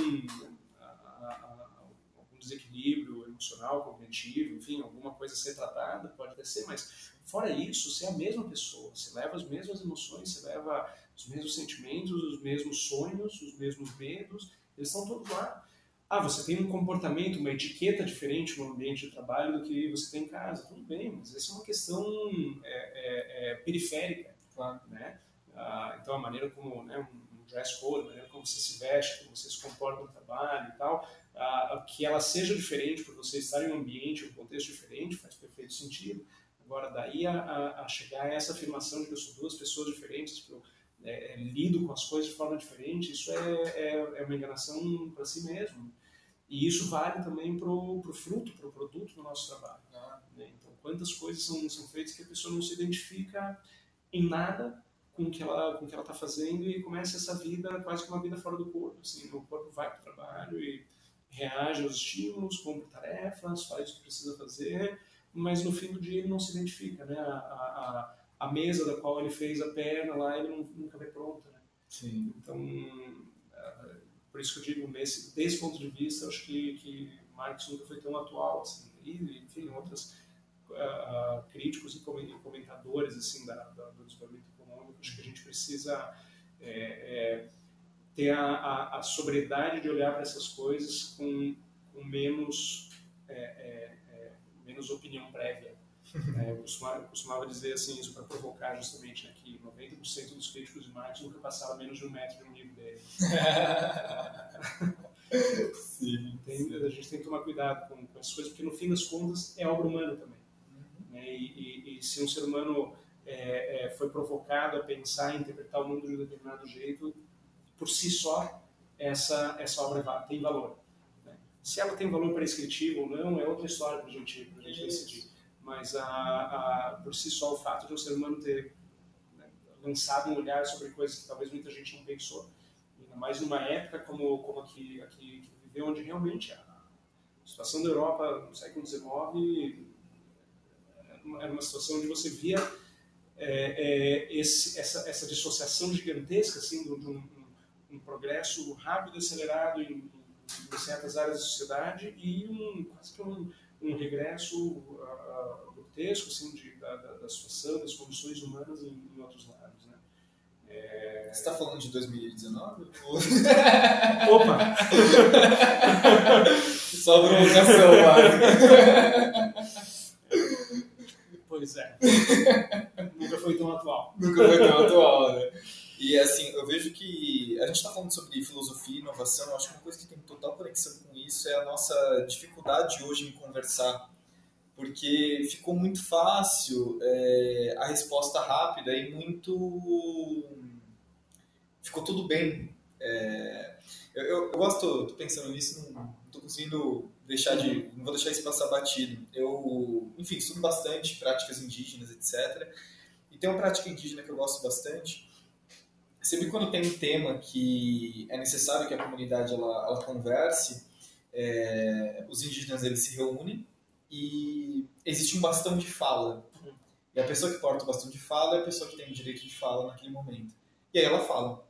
desequilíbrio emocional, cognitivo, enfim, alguma coisa a ser tratada, pode até ser, mas fora isso, você é a mesma pessoa, você leva as mesmas emoções, você leva os mesmos sentimentos, os mesmos sonhos, os mesmos medos, eles estão todos lá. Ah, você tem um comportamento, uma etiqueta diferente no ambiente de trabalho do que você tem em casa. Tudo bem, mas essa é uma questão é, é, é, periférica, claro. né? Ah, então, a maneira como né, um dress code, a maneira como você se veste, como você se comporta no trabalho e tal, que ela seja diferente por você estar em um ambiente, um contexto diferente, faz perfeito sentido. Agora, daí a, a, a chegar a essa afirmação de que eu sou duas pessoas diferentes, que eu é, é, lido com as coisas de forma diferente, isso é, é, é uma enganação para si mesmo. E isso vale também para o fruto, para o produto do nosso trabalho. Né? Então, quantas coisas são, são feitas que a pessoa não se identifica em nada com o que ela com o que ela está fazendo e começa essa vida quase que uma vida fora do corpo. Assim, o corpo vai para o trabalho e reage aos estímulos, cumpre tarefas, faz o que precisa fazer, mas no fim do dia ele não se identifica, né? A, a, a mesa da qual ele fez a perna lá, ele nunca vê pronta, né? Sim. Então, é, por isso que eu digo, nesse, desse ponto de vista, acho que, que Marx nunca foi tão atual, assim, e, enfim, outros uh, críticos e comentadores, assim, da, da, do desenvolvimento econômico, acho que a gente precisa é, é, ter a, a, a, sobriedade de olhar para essas coisas com, com menos, é, é, é menos opinião prévia. É, eu, costumava, eu, costumava, dizer assim isso para provocar justamente né, que 90% dos críticos de Marx nunca passaram menos de um metro de um livro dele. Sim, tem, a gente tem que tomar cuidado com, com essas coisas, porque no fim das contas é obra humana também. Uhum. Né? E, e, e, se um ser humano é, é, foi provocado a pensar e interpretar o mundo de um determinado jeito, por si só, essa, essa obra tem valor. Né? Se ela tem valor prescritivo ou não, é outra história para a gente, a gente decidir. Mas a, a, por si só, o fato de um ser humano ter né, lançado um olhar sobre coisas que talvez muita gente não pensou, ainda mais numa época como, como aqui, aqui que viveu, onde realmente a situação da Europa no século XIX era uma situação onde você via é, é, esse, essa, essa dissociação gigantesca assim, de um, um progresso rápido, acelerado em, em, certas áreas da sociedade e um, quase que um, um regresso uh, grotesco assim, de, da, da, situação, das condições humanas em, em outros lados. Né? É... Você está falando de 2019? Opa! Só provocação. Pois é. Nunca foi tão atual. Nunca foi tão atual, né? E assim, eu vejo que a gente está falando sobre filosofia e inovação, eu acho que uma coisa que tem total conexão com isso é a nossa dificuldade hoje em conversar. Porque ficou muito fácil é, a resposta rápida e muito. Ficou tudo bem. É, eu, eu, eu, gosto, tô pensando nisso, não estou conseguindo deixar de. não vou deixar isso passar batido. Eu, enfim, estudo bastante práticas indígenas, etc. E tem uma prática indígena que eu gosto bastante, sempre quando tem um tema que é necessário que a comunidade ela, ela converse, é, os indígenas eles se reúnem e existe um bastão de fala. E a pessoa que porta o bastão de fala é a pessoa que tem o direito de fala naquele momento. E aí ela fala.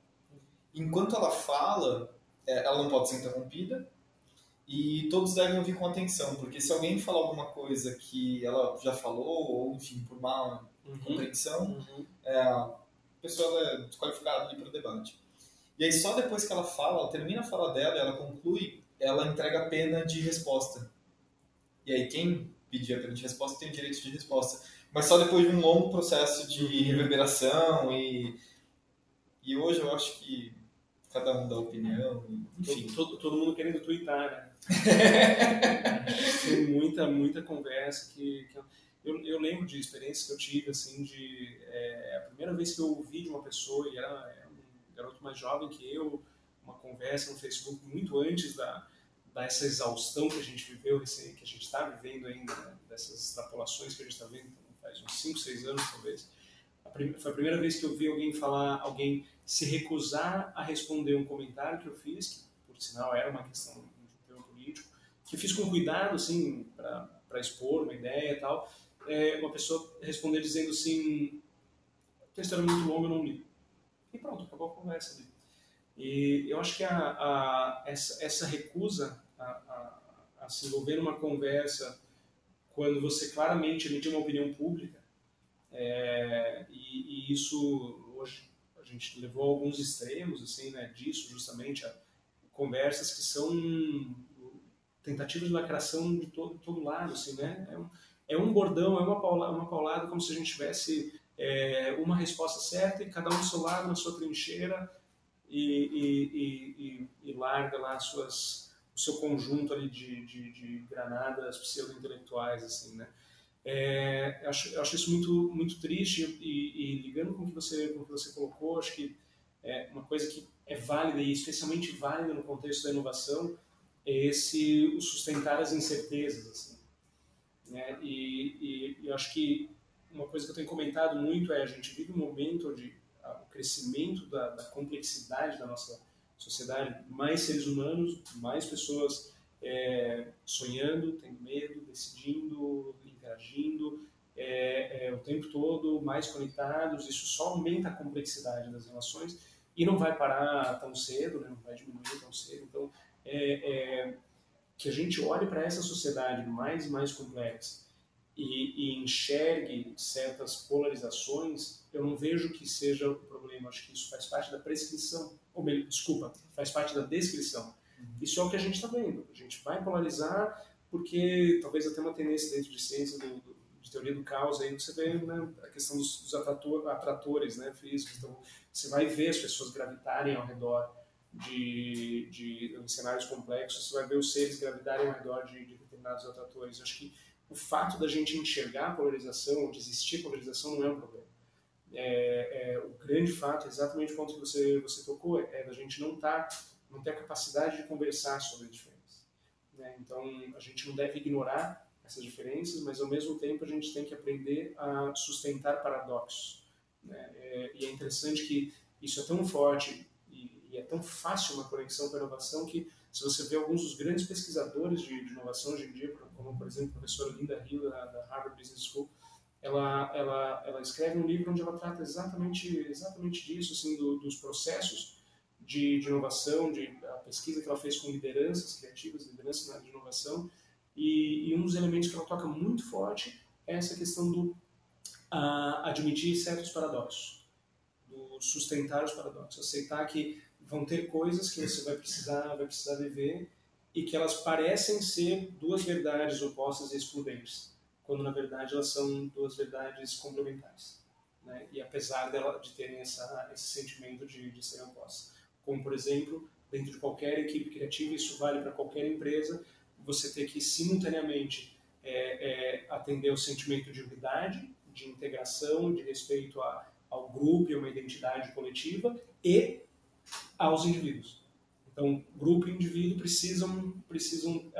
Enquanto ela fala, é, ela não pode ser interrompida e todos devem ouvir com atenção, porque se alguém falar alguma coisa que ela já falou, ou enfim, por má uhum. compreensão, uhum. É, a pessoa é desqualificada para o debate. E aí só depois que ela fala, ela termina a fala dela, ela conclui, ela entrega a pena de resposta. E aí quem pedir a pena de resposta tem o direito de resposta. Mas só depois de um longo processo de reverberação e, e hoje eu acho que cada um dá opinião, enfim. Todo, todo, todo mundo querendo twittar, né? tem muita, muita conversa que, que eu, eu, lembro de experiências que eu tive, assim, de é, a primeira vez que eu ouvi de uma pessoa, e era, era um garoto mais jovem que eu, uma conversa no Facebook muito antes da, dessa exaustão que a gente viveu, que a gente está vivendo ainda, né? dessas extrapolações que a gente está vendo faz uns 5, 6 anos talvez. A foi a primeira vez que eu vi alguém falar, alguém se recusar a responder um comentário que eu fiz, que por sinal era uma questão de um tema político, que fiz com cuidado, assim, para expor uma ideia e tal. É, uma pessoa responder dizendo assim: o texto era muito longo, eu não li. E pronto, acabou a conversa ali. E eu acho que a, a, essa, essa recusa a, a, se envolver numa conversa quando você claramente emitiu uma opinião pública, é, e, e, isso hoje a gente levou a alguns extremos assim, né, disso, justamente conversas que são tentativas de lacração de todo, todo lado, assim, né? É um, é um bordão, é uma paulada, uma paulada como se a gente tivesse é, uma resposta certa e cada um do seu lado, na sua trincheira, e, e, e, e larga lá suas o seu conjunto ali de, de, de granadas pseudo-intelectuais, assim, né? É, acho, acho isso muito, muito triste e, e, ligando com o que você, com o que você colocou, acho que é uma coisa que é válida e especialmente válida no contexto da inovação é esse o sustentar as incertezas, assim. Né? E, e, eu acho que uma coisa que eu tenho comentado muito é a gente vive um momento onde o crescimento da, da complexidade da nossa sociedade, mais seres humanos, mais pessoas é, sonhando, tendo medo, decidindo, interagindo é, é, o tempo todo, mais conectados. Isso só aumenta a complexidade das relações e não vai parar tão cedo, né? não vai diminuir tão cedo. Então, é, é, que a gente olhe para essa sociedade mais e mais complexa e, e, enxergue certas polarizações, eu não vejo que seja o problema. Acho que isso faz parte da prescrição ou melhor, desculpa, faz parte da descrição. Uhum. Isso é o que a gente está vendo. A gente vai polarizar porque talvez até uma tendência dentro de ciência do, do, de teoria do caos aí você vê né, a questão dos, dos atrator, atratores né, físicos. Então você vai ver as pessoas gravitarem ao redor de, de em cenários complexos. Você vai ver os seres gravitarem ao redor de, de determinados atratores. Eu acho que o fato da gente enxergar a polarização, ou de existir polarização, não é um problema é, é, o grande fato, exatamente o ponto que você, você tocou, é da gente não, tá, não ter a capacidade de conversar sobre a diferença. Né? Então, a gente não deve ignorar essas diferenças, mas ao mesmo tempo a gente tem que aprender a sustentar paradoxos. Né? É, e é interessante que isso é tão forte e, e, é tão fácil uma conexão com a inovação que se você vê alguns dos grandes pesquisadores de, de inovação hoje em dia, como por exemplo a professora Linda Hill da, da Harvard Business School, ela, ela, ela escreve um livro onde ela trata exatamente, exatamente disso, assim, do, dos processos de, de, inovação, de a pesquisa que ela fez com lideranças criativas, lideranças na área de inovação, e, e, um dos elementos que ela toca muito forte é essa questão do uh, admitir certos paradoxos, do sustentar os paradoxos, aceitar que vão ter coisas que você vai precisar, vai precisar viver e que elas parecem ser duas verdades opostas e excludentes quando na verdade elas são duas verdades complementares. Né? E apesar dela, de terem essa, esse sentimento de, de serem opostas. Como, por exemplo, dentro de qualquer equipe criativa, isso vale para qualquer empresa, você ter que simultaneamente é, é, atender o sentimento de unidade, de integração, de respeito a, ao grupo e a uma identidade coletiva e aos indivíduos. Então, grupo e indivíduo precisam, precisam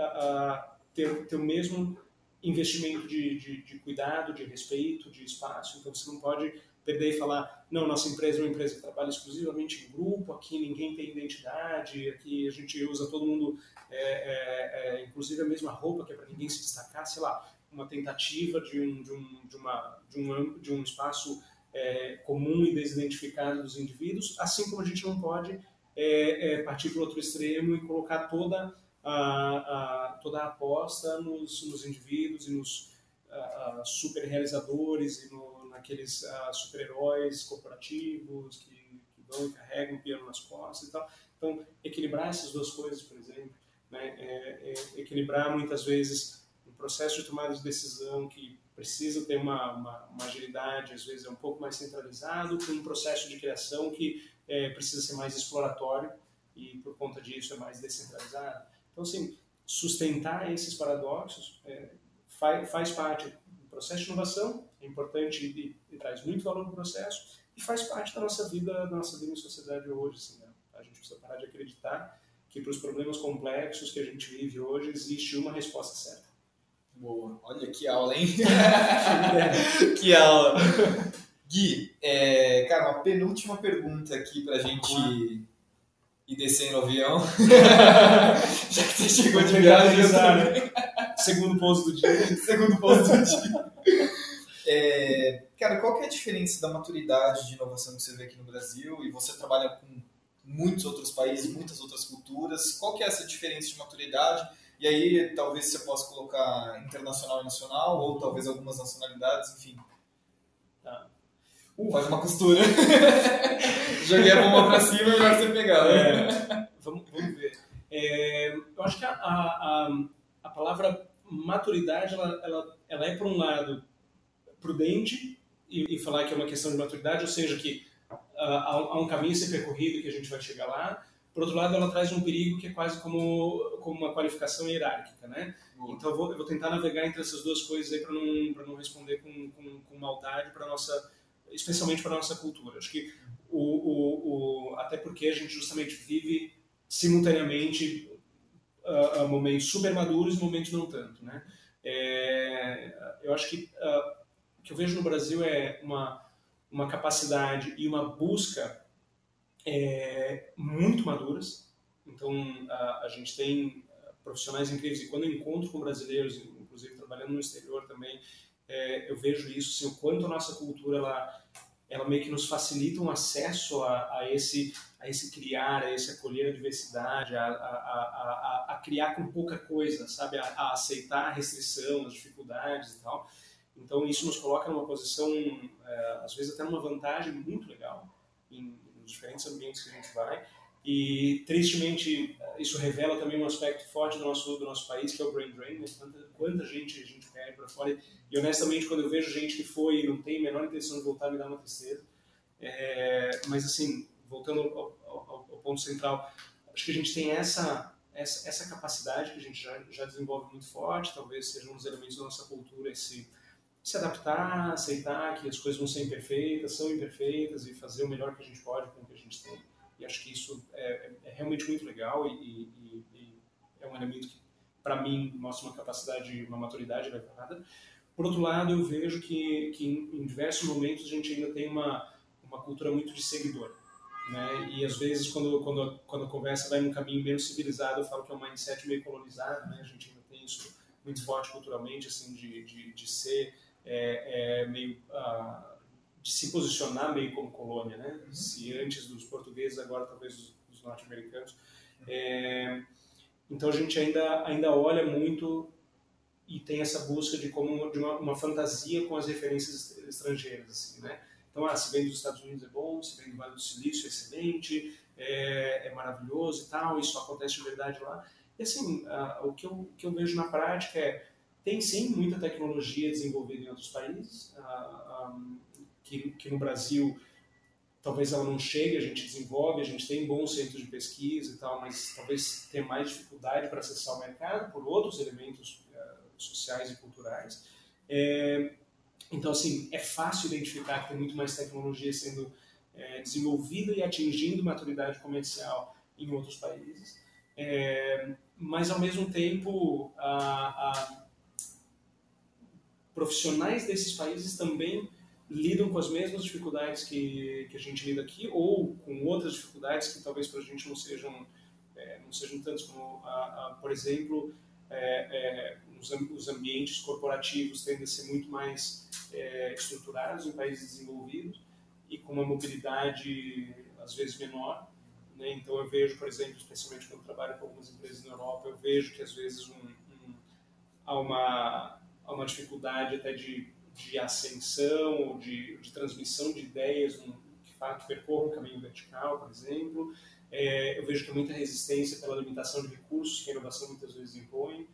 ter, ter o mesmo investimento de, de, de, cuidado, de respeito, de espaço. Então você não pode perder e falar, não, nossa empresa é uma empresa que trabalha exclusivamente em grupo, aqui ninguém tem identidade, aqui a gente usa todo mundo, é, é, é, inclusive a mesma roupa, que é para ninguém se destacar, sei lá, uma tentativa de um, de um, de uma, de um, de um espaço é, comum e desidentificado dos indivíduos, assim como a gente não pode é, é, partir para o outro extremo e colocar toda a, a, toda a aposta nos, nos indivíduos e nos a, super realizadores e no, naqueles super-heróis corporativos que, que e carregam o piano nas costas e tal. Então, equilibrar essas duas coisas, por exemplo, né, é, é equilibrar muitas vezes um processo de tomada de decisão que precisa ter uma, uma, uma, agilidade, às vezes é um pouco mais centralizado, com um processo de criação que é, precisa ser mais exploratório e por conta disso é mais descentralizado. Então, assim, sustentar esses paradoxos é, faz, faz parte do processo de inovação, é importante e, e, traz muito valor no processo e faz parte da nossa vida, da nossa vida em sociedade hoje. Assim, né? A gente precisa parar de acreditar que para os problemas complexos que a gente vive hoje existe uma resposta certa. Boa, olha que aula, hein? que aula. Gui, é, cara, uma penúltima pergunta aqui para a gente ir descer no avião. Já que você chegou de viagem. Segundo pouso do dia. Segundo pouso do dia. É, cara, qual que é a diferença da maturidade de inovação que você vê aqui no Brasil e você trabalha com muitos outros países, muitas outras culturas. Qual que é essa diferença de maturidade? E aí talvez você possa colocar internacional e nacional, ou talvez algumas nacionalidades, enfim. Tá. Uh, faz uma costura. Joguei a bomba pra cima e agora você pegar. É, vamos, vamos ver. É, eu acho que a, a, a, palavra maturidade, ela, ela, ela é, por um lado, prudente, e, e falar que é uma questão de maturidade, ou seja, que há, um caminho a ser percorrido que a gente vai chegar lá. Por outro lado, ela traz um perigo que é quase como, como uma qualificação hierárquica, né? Então, eu vou, eu vou, tentar navegar entre essas duas coisas aí para não, não responder com, com, com maldade para nossa, especialmente para nossa cultura. Acho que o, o, o, até porque a gente justamente vive simultaneamente uh, uh, momentos super maduros e momentos não tanto, né? É, eu acho que uh, o que eu vejo no Brasil é uma uma capacidade e uma busca é, muito maduras. Então, a, a, gente tem profissionais incríveis e quando eu encontro com brasileiros, inclusive trabalhando no exterior também, é, eu vejo isso, assim, o quanto a nossa cultura ela, ela meio que nos facilita um acesso a, a, esse, a esse criar, a esse acolher a diversidade, a, a, a, criar com pouca coisa, sabe? A, a aceitar a restrição, as dificuldades e tal. Então isso nos coloca numa posição, é, às vezes até numa vantagem muito legal em, diferentes ambientes que a gente vai. E tristemente isso revela também um aspecto forte do nosso do nosso país que é o brain drain, né? quanta, quanta gente a gente perde para fora. E honestamente quando eu vejo gente que foi e não tem a menor intenção de voltar me dá uma tristeza. É, mas assim voltando ao, ao, ao ponto central, acho que a gente tem essa essa, essa capacidade que a gente já, já desenvolve muito forte, talvez seja um dos elementos da nossa cultura esse se adaptar, aceitar que as coisas vão ser imperfeitas, são imperfeitas e fazer o melhor que a gente pode com o que a gente tem. E acho que isso é, é realmente muito legal e, e, e, é um elemento que, para mim, mostra uma capacidade, uma maturidade elevada. Por outro lado, eu vejo que, que em, em diversos momentos a gente ainda tem uma, uma cultura muito de seguidor. Né? E às vezes, quando, quando, quando a conversa vai num caminho menos civilizado, eu falo que é um mindset meio colonizado, né? a gente ainda tem isso muito forte culturalmente, assim, de, de, de ser é, é meio uh, de se posicionar meio como colônia, né? Uhum. Se antes dos portugueses, agora talvez dos, dos norte-americanos. É, então a gente ainda ainda olha muito e tem essa busca de como de uma, uma fantasia com as referências estrangeiras, assim, né? Então, ah, se vem dos Estados Unidos é bom, se vem do Vale do Silício é excelente, é, é maravilhoso e tal, isso acontece de verdade lá. E assim, uh, o, que eu, que eu vejo na prática é tem sim muita tecnologia desenvolvida em outros países, uh, um, que, que no Brasil talvez ela não chegue, a gente desenvolve, a gente tem bons centros de pesquisa e tal, mas talvez tenha mais dificuldade para acessar o mercado por outros elementos uh, sociais e culturais. É, então, assim, é fácil identificar que tem muito mais tecnologia sendo é, desenvolvida e atingindo maturidade comercial em outros países. É, mas, ao mesmo tempo, a, a profissionais desses países também lidam com as mesmas dificuldades que, que a gente lida aqui ou com outras dificuldades que talvez para a gente não sejam é, não sejam tantas como a, a, por exemplo é, é, os, os, ambientes corporativos tendem a ser muito mais é, estruturados em países desenvolvidos e com uma mobilidade às vezes menor Né? Então eu vejo, por exemplo, especialmente quando trabalho com algumas empresas na Europa, eu vejo que às vezes um, um, há, uma, há uma dificuldade até de, de ascensão ou de, de transmissão de ideias que, que percorram um caminho vertical, por exemplo. É, eu vejo que há muita resistência pela limitação de recursos que a inovação muitas vezes impõe.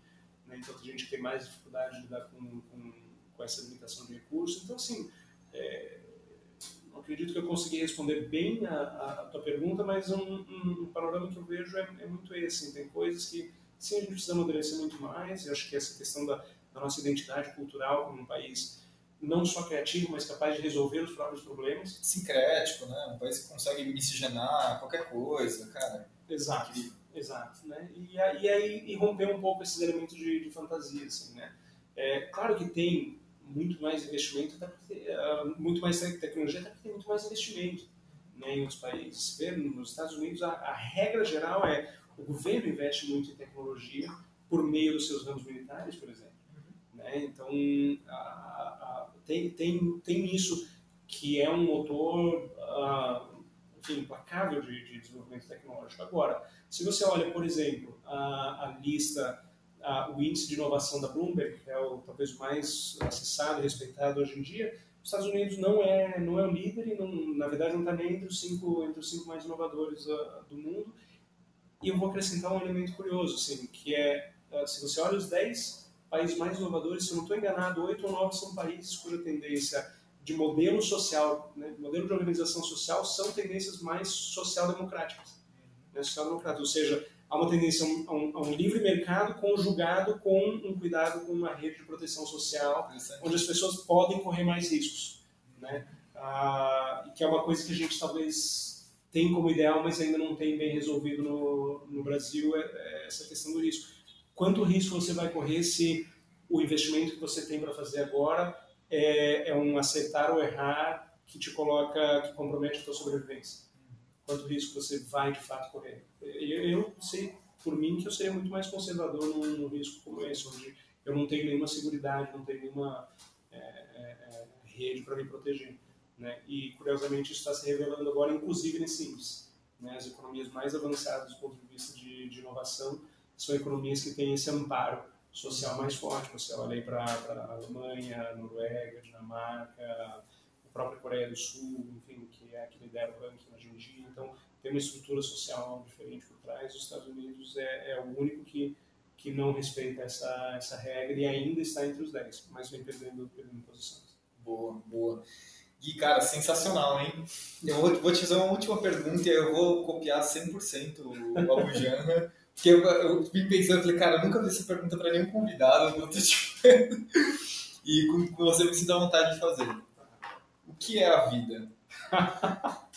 Né? Então, tem gente que tem mais dificuldade de lidar com, com, com essa limitação de recursos. Então, assim, é, acredito que eu consegui responder bem a, a, tua pergunta, mas um, um, um, panorama que eu vejo é, é muito esse. Tem coisas que, sim, a gente precisa amadurecer muito mais. Eu acho que essa questão da, da nossa identidade cultural como um país não só criativo, mas capaz de resolver os próprios problemas. Sincrético, né? Um país que consegue miscigenar qualquer coisa, cara. Exato, incrível. exato. Né? E, aí e romper um pouco esses elementos de, de fantasia, assim, né? É, claro que tem muito mais investimento, uh, muito mais tecnologia, até porque tem muito mais investimento né, em outros países. Nos Estados Unidos, a, a regra geral é o governo investe muito em tecnologia por meio dos seus ramos militares, por exemplo. Né? Então, a, a, tem, tem, tem isso que é um motor uh, enfim, implacável de, de, desenvolvimento tecnológico. Agora, se você olha, por exemplo, a, a lista, o índice de inovação da Bloomberg, que é o talvez mais acessado e respeitado hoje em dia, os Estados Unidos não é não é o líder e não, na verdade não está nem entre os cinco entre os cinco mais inovadores uh, do mundo. E eu vou acrescentar um elemento curioso, assim, que é uh, se você olha os 10 países mais inovadores, se eu não estou enganado, oito ou nove são países cuja tendência de modelo social, né, modelo de organização social, são tendências mais social-democráticas. Né, social-democráticas, ou seja, há uma tendência a um, a um, livre mercado conjugado com um cuidado com uma rede de proteção social, onde as pessoas podem correr mais riscos. Né? Ah, que é uma coisa que a gente talvez tem como ideal, mas ainda não tem bem resolvido no, no Brasil, é, é essa questão do risco quanto risco você vai correr se o investimento que você tem para fazer agora é, é, um acertar ou errar que te coloca, que compromete a tua sobrevivência. Quanto risco você vai de fato correr. Eu, eu sei por mim que eu seria muito mais conservador num, num risco como esse, onde eu não tenho nenhuma segurança, não tenho nenhuma é, é, é, rede para me proteger. Né? E curiosamente isso está se revelando agora, inclusive nesse índice. Né? As economias mais avançadas do ponto de vista de, de inovação são economias que têm esse amparo social mais forte. Você olha aí para a Alemanha, Noruega, Dinamarca, a própria Coreia do Sul, enfim, que é a que lidera o ranking hoje em dia. Então, tem uma estrutura social diferente por trás. Os Estados Unidos é, é o único que, que não respeita essa, essa regra e ainda está entre os 10, mas vem perdendo, perdendo posições. Boa, boa. Gui, cara, sensacional, hein? Eu vou, vou te fazer uma última pergunta e eu vou copiar 100% o Abujanra. Porque eu, eu vim pensando, falei, cara, eu nunca fiz essa pergunta para nenhum convidado, eu tô te E com, com você me sinto à vontade de fazer. O que é a vida?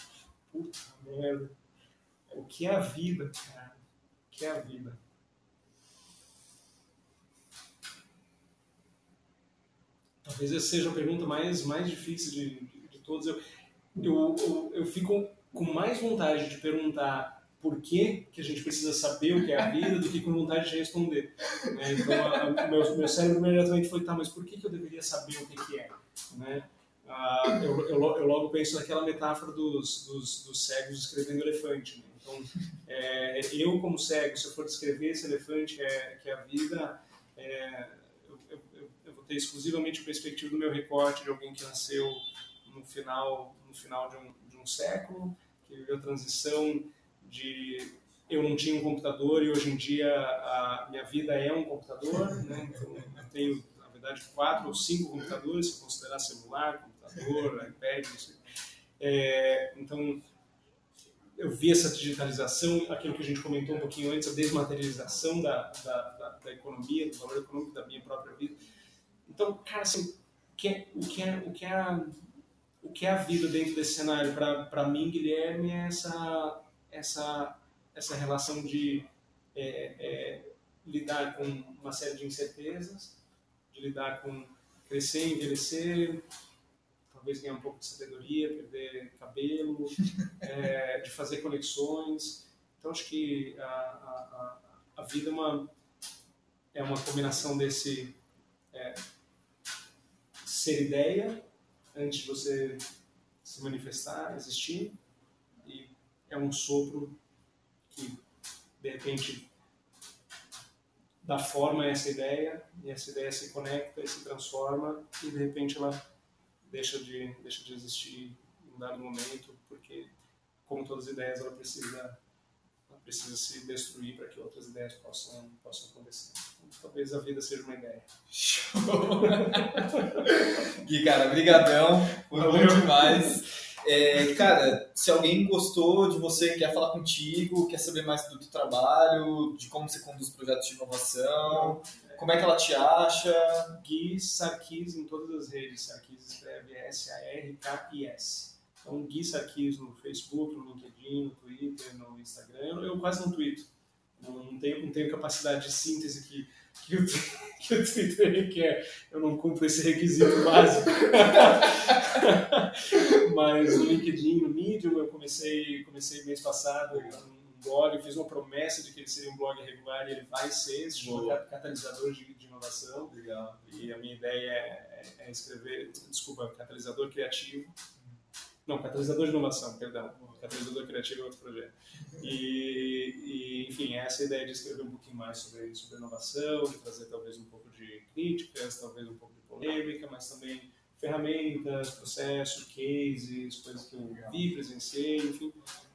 Puta merda. O que é a vida, cara? O que é a vida? Talvez essa seja a pergunta mais, mais difícil de, de, de. Eu, eu, eu, eu fico com mais vontade de perguntar por que, a gente precisa saber o que é a vida do que com vontade de responder. Né? Então, o meu, meu cérebro imediatamente foi, tá, mas por que, que eu deveria saber o que, que é? Né? Ah, eu, eu, eu, logo penso naquela metáfora dos, dos, dos cegos descrevendo elefante. Né? Então, é, eu como cego, se eu for descrever esse elefante é, que é a vida, é, eu, eu, vou ter exclusivamente a perspectiva do meu recorte de alguém que nasceu no final, no final de, um, de um século, que viveu a transição de eu não tinha um computador e hoje em dia a minha vida é um computador, né? Então eu tenho, na verdade, quatro ou cinco computadores, se considerar celular, computador, iPad, é, então eu vi essa digitalização, aquilo que a gente comentou um pouquinho antes, a desmaterialização da, da, da, da economia, do valor econômico da minha própria vida. Então, cara, assim, o que é, o que é, o que é, a, o que é a vida dentro desse cenário? Para mim, Guilherme, é essa essa, essa relação de é, é, lidar com uma série de incertezas, de lidar com crescer, envelhecer, talvez ganhar um pouco de sabedoria, perder cabelo, é, de fazer conexões. Então, acho que a, a, a vida é uma, é uma combinação desse é, ser ideia antes de você se manifestar, existir, é um sopro que, de repente, dá forma a essa ideia, e essa ideia se conecta e se transforma, e de repente ela deixa de, deixa de existir em um dado momento, porque, como todas as ideias, ela precisa, ela precisa se destruir para que outras ideias possam, possam acontecer. Então, talvez a vida seja uma ideia. Show! Gui, cara, brigadão, foi bom demais. É, cara, se alguém gostou de você, quer falar contigo, quer saber mais do teu trabalho, de como você conduz projetos de inovação, como é que ela te acha? Gui Sarkis em todas as redes. Sarkis escreve S-A-R-K-I-S. Então, Gui Sarkis no Facebook, no LinkedIn, no Twitter, no Instagram. Eu quase não tweeto. Não tenho, não tenho capacidade de síntese que, que, o, que o Twitter requer. Eu não cumpro esse requisito básico. Mas no LinkedIn, no Medium, eu comecei, comecei mês passado um blog, eu fiz uma promessa de que ele seria um blog regular e ele vai ser, se chama Catalisador de, de Inovação. Legal. E a minha ideia é, é, escrever, desculpa, Catalisador Criativo. Não, Catalisador de Inovação, perdão. Catalisador Criativo é outro projeto. E, e, enfim, essa é a ideia de escrever um pouquinho mais sobre, sobre inovação, de trazer talvez um pouco de críticas, talvez um pouco de polêmica, mas também ferramentas, processos, cases, coisas que eu vi, presenciei, enfim.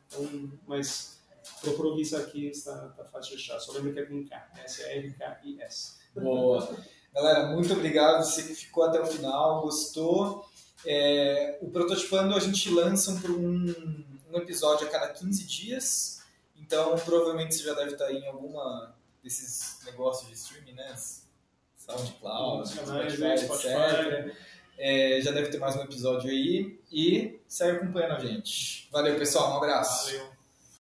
Então, mas procurou isso aqui, está, está fácil de achar. Só lembra que é com K, S-R-K-I-S. Boa. Galera, muito obrigado. Você que ficou até o final, gostou. É, o Prototipando a gente lança um, um episódio a cada 15 dias. Então, provavelmente você já deve estar em alguma desses negócios de streaming, né? SoundCloud, Spotify, etc. É, já deve ter mais um episódio aí. E segue acompanhando a gente. Valeu, pessoal. Um abraço. Valeu.